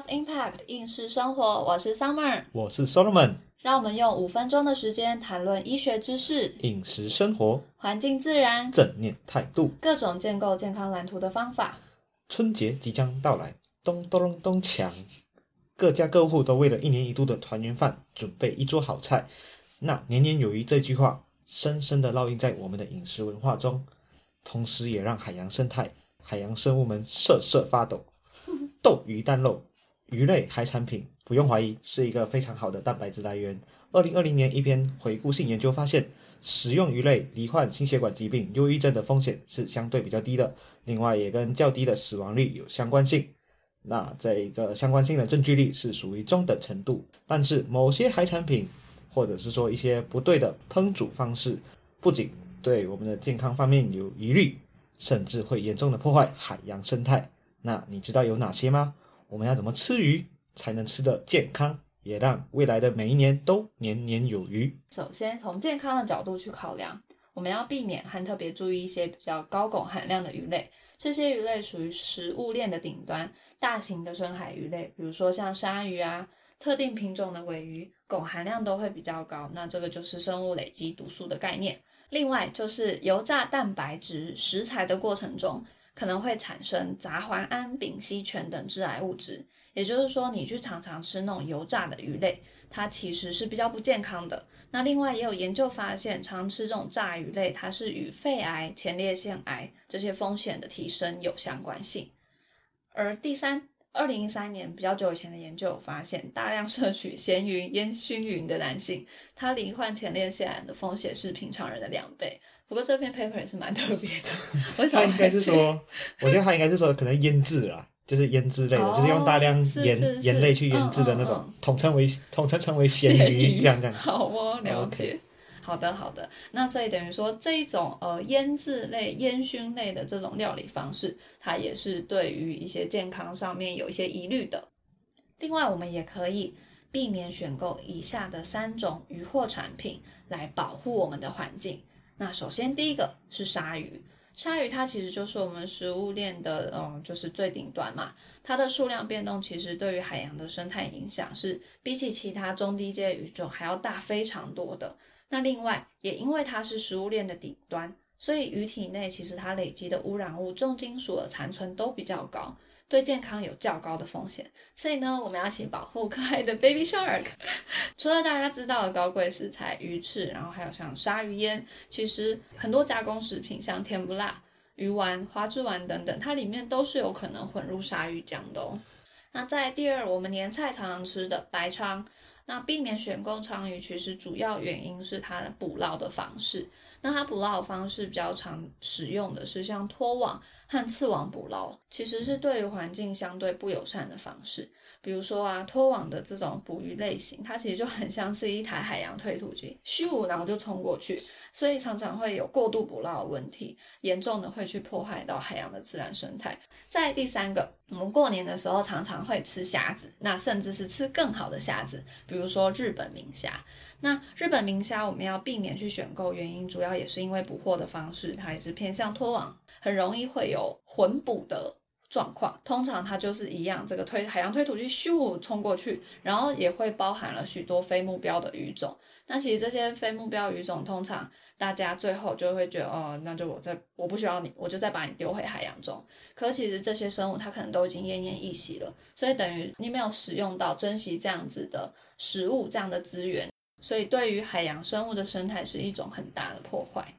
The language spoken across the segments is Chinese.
Health Impact 应试生活，我是 Summer，我是 Solomon。让我们用五分钟的时间谈论医学知识、饮食生活、环境自然、正念态度、各种建构健康蓝图的方法。春节即将到来，咚咚咚咚锵！各家各户都为了一年一度的团圆饭准备一桌好菜。那年年有余这句话，深深的烙印在我们的饮食文化中，同时也让海洋生态、海洋生物们瑟瑟发抖。斗鱼蛋肉，鱼类海产品，不用怀疑是一个非常好的蛋白质来源。二零二零年一篇回顾性研究发现，食用鱼类罹患心血管疾病、忧郁症的风险是相对比较低的，另外也跟较低的死亡率有相关性。那这一个相关性的证据力是属于中等程度，但是某些海产品，或者是说一些不对的烹煮方式，不仅对我们的健康方面有疑虑，甚至会严重的破坏海洋生态。那你知道有哪些吗？我们要怎么吃鱼才能吃得健康，也让未来的每一年都年年有余？首先，从健康的角度去考量，我们要避免和特别注意一些比较高汞含量的鱼类。这些鱼类属于食物链的顶端，大型的深海鱼类，比如说像鲨鱼啊，特定品种的尾鱼，汞含量都会比较高。那这个就是生物累积毒素的概念。另外，就是油炸蛋白质食材的过程中。可能会产生杂环胺、丙烯醛等致癌物质，也就是说，你去常常吃那种油炸的鱼类，它其实是比较不健康的。那另外也有研究发现，常吃这种炸鱼类，它是与肺癌、前列腺癌这些风险的提升有相关性。而第三，二零一三年比较久以前的研究发现，大量摄取咸鱼、烟熏鱼的男性，他罹患前列腺癌的风险是平常人的两倍。不过这篇 paper 也是蛮特别的，他应该是说，我觉得他应该是说，可能腌制啊，就是腌制类的，就是用大量盐盐类去腌制的那种，统称为统称称为咸鱼这样这样。好哦，了解。好的好的，那所以等于说这一种呃腌制类、烟熏类的这种料理方式，它也是对于一些健康上面有一些疑虑的。另外，我们也可以避免选购以下的三种鱼货产品，来保护我们的环境。那首先第一个是鲨鱼，鲨鱼它其实就是我们食物链的，嗯，就是最顶端嘛。它的数量变动其实对于海洋的生态影响是比起其他中低阶鱼种还要大非常多的。那另外也因为它是食物链的顶端，所以鱼体内其实它累积的污染物、重金属的残存都比较高。对健康有较高的风险，所以呢，我们要请保护可爱的 baby shark。除了大家知道的高贵食材鱼翅，然后还有像鲨鱼烟，其实很多加工食品，像甜不辣、鱼丸、花枝丸等等，它里面都是有可能混入鲨鱼浆的哦。那在第二，我们年菜常常吃的白鲳，那避免选购鲳鱼，其实主要原因是它的捕捞的方式。那它捕捞的方式比较常使用的是像拖网和刺网捕捞，其实是对于环境相对不友善的方式。比如说啊，拖网的这种捕鱼类型，它其实就很像是一台海洋推土机，咻，然后就冲过去，所以常常会有过度捕捞的问题，严重的会去破坏到海洋的自然生态。再第三个，我们过年的时候常常会吃虾子，那甚至是吃更好的虾子，比如说日本明虾。那日本明虾我们要避免去选购，原因主要也是因为捕获的方式，它也是偏向拖网，很容易会有有混捕的。状况通常它就是一样，这个推海洋推土机咻冲过去，然后也会包含了许多非目标的鱼种。那其实这些非目标鱼种，通常大家最后就会觉得，哦，那就我再我不需要你，我就再把你丢回海洋中。可其实这些生物它可能都已经奄奄一息了，所以等于你没有使用到珍惜这样子的食物这样的资源，所以对于海洋生物的生态是一种很大的破坏。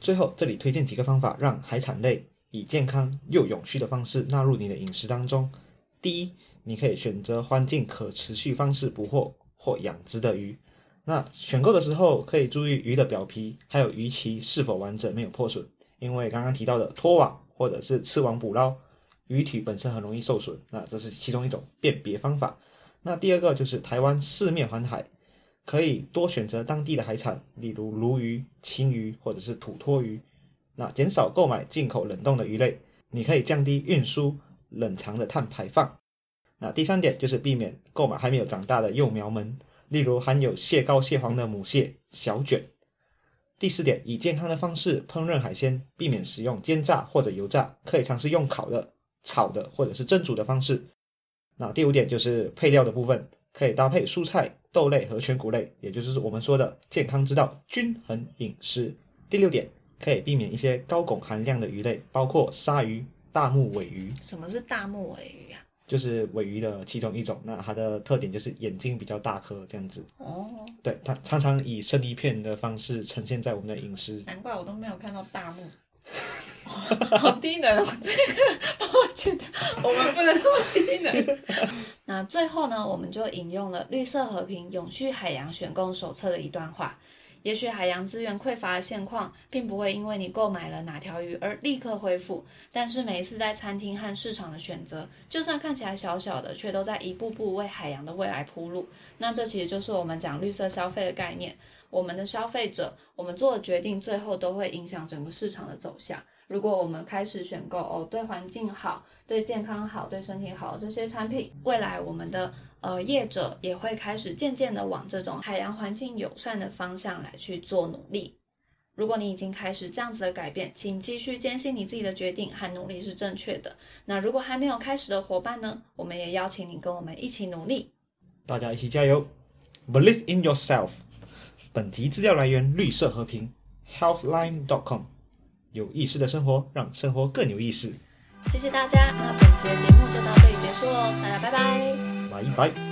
最后这里推荐几个方法，让海产类。以健康又永续的方式纳入你的饮食当中。第一，你可以选择环境可持续方式捕获或养殖的鱼。那选购的时候可以注意鱼的表皮还有鱼鳍是否完整，没有破损。因为刚刚提到的拖网或者是刺网捕捞，鱼体本身很容易受损。那这是其中一种辨别方法。那第二个就是台湾四面环海，可以多选择当地的海产，例如鲈鱼、青鱼或者是土托鱼。那减少购买进口冷冻的鱼类，你可以降低运输冷藏的碳排放。那第三点就是避免购买还没有长大的幼苗们，例如含有蟹膏、蟹黄的母蟹、小卷。第四点，以健康的方式烹饪海鲜，避免使用煎炸或者油炸，可以尝试用烤的、炒的或者是蒸煮的方式。那第五点就是配料的部分，可以搭配蔬菜、豆类和全谷类，也就是我们说的健康之道，均衡饮食。第六点，可以避免一些高汞含量的鱼类，包括鲨鱼、大目尾鱼，什么是大目尾鱼啊？就是尾鱼的其中一种。那它的特点就是眼睛比较大颗，这样子。哦，对，它常常以生鱼片的方式呈现在我们的饮食。难怪我都没有看到大目。好低能哦！这个帮我剪掉，我们不能那么低能。那最后呢，我们就引用了《绿色和平永续海洋选供手册》的一段话。也许海洋资源匮乏的现况，并不会因为你购买了哪条鱼而立刻恢复。但是每一次在餐厅和市场的选择，就算看起来小小的，却都在一步步为海洋的未来铺路。那这其实就是我们讲绿色消费的概念。我们的消费者，我们做的决定，最后都会影响整个市场的走向。如果我们开始选购哦，对环境好、对健康好、对身体好这些产品，未来我们的呃业者也会开始渐渐的往这种海洋环境友善的方向来去做努力。如果你已经开始这样子的改变，请继续坚信你自己的决定和努力是正确的。那如果还没有开始的伙伴呢，我们也邀请你跟我们一起努力，大家一起加油！Believe in yourself。本集资料来源：绿色和平，Healthline.com。有意识的生活，让生活更有意思。谢谢大家，那本期的节目就到这里结束喽，大家拜拜，拜拜。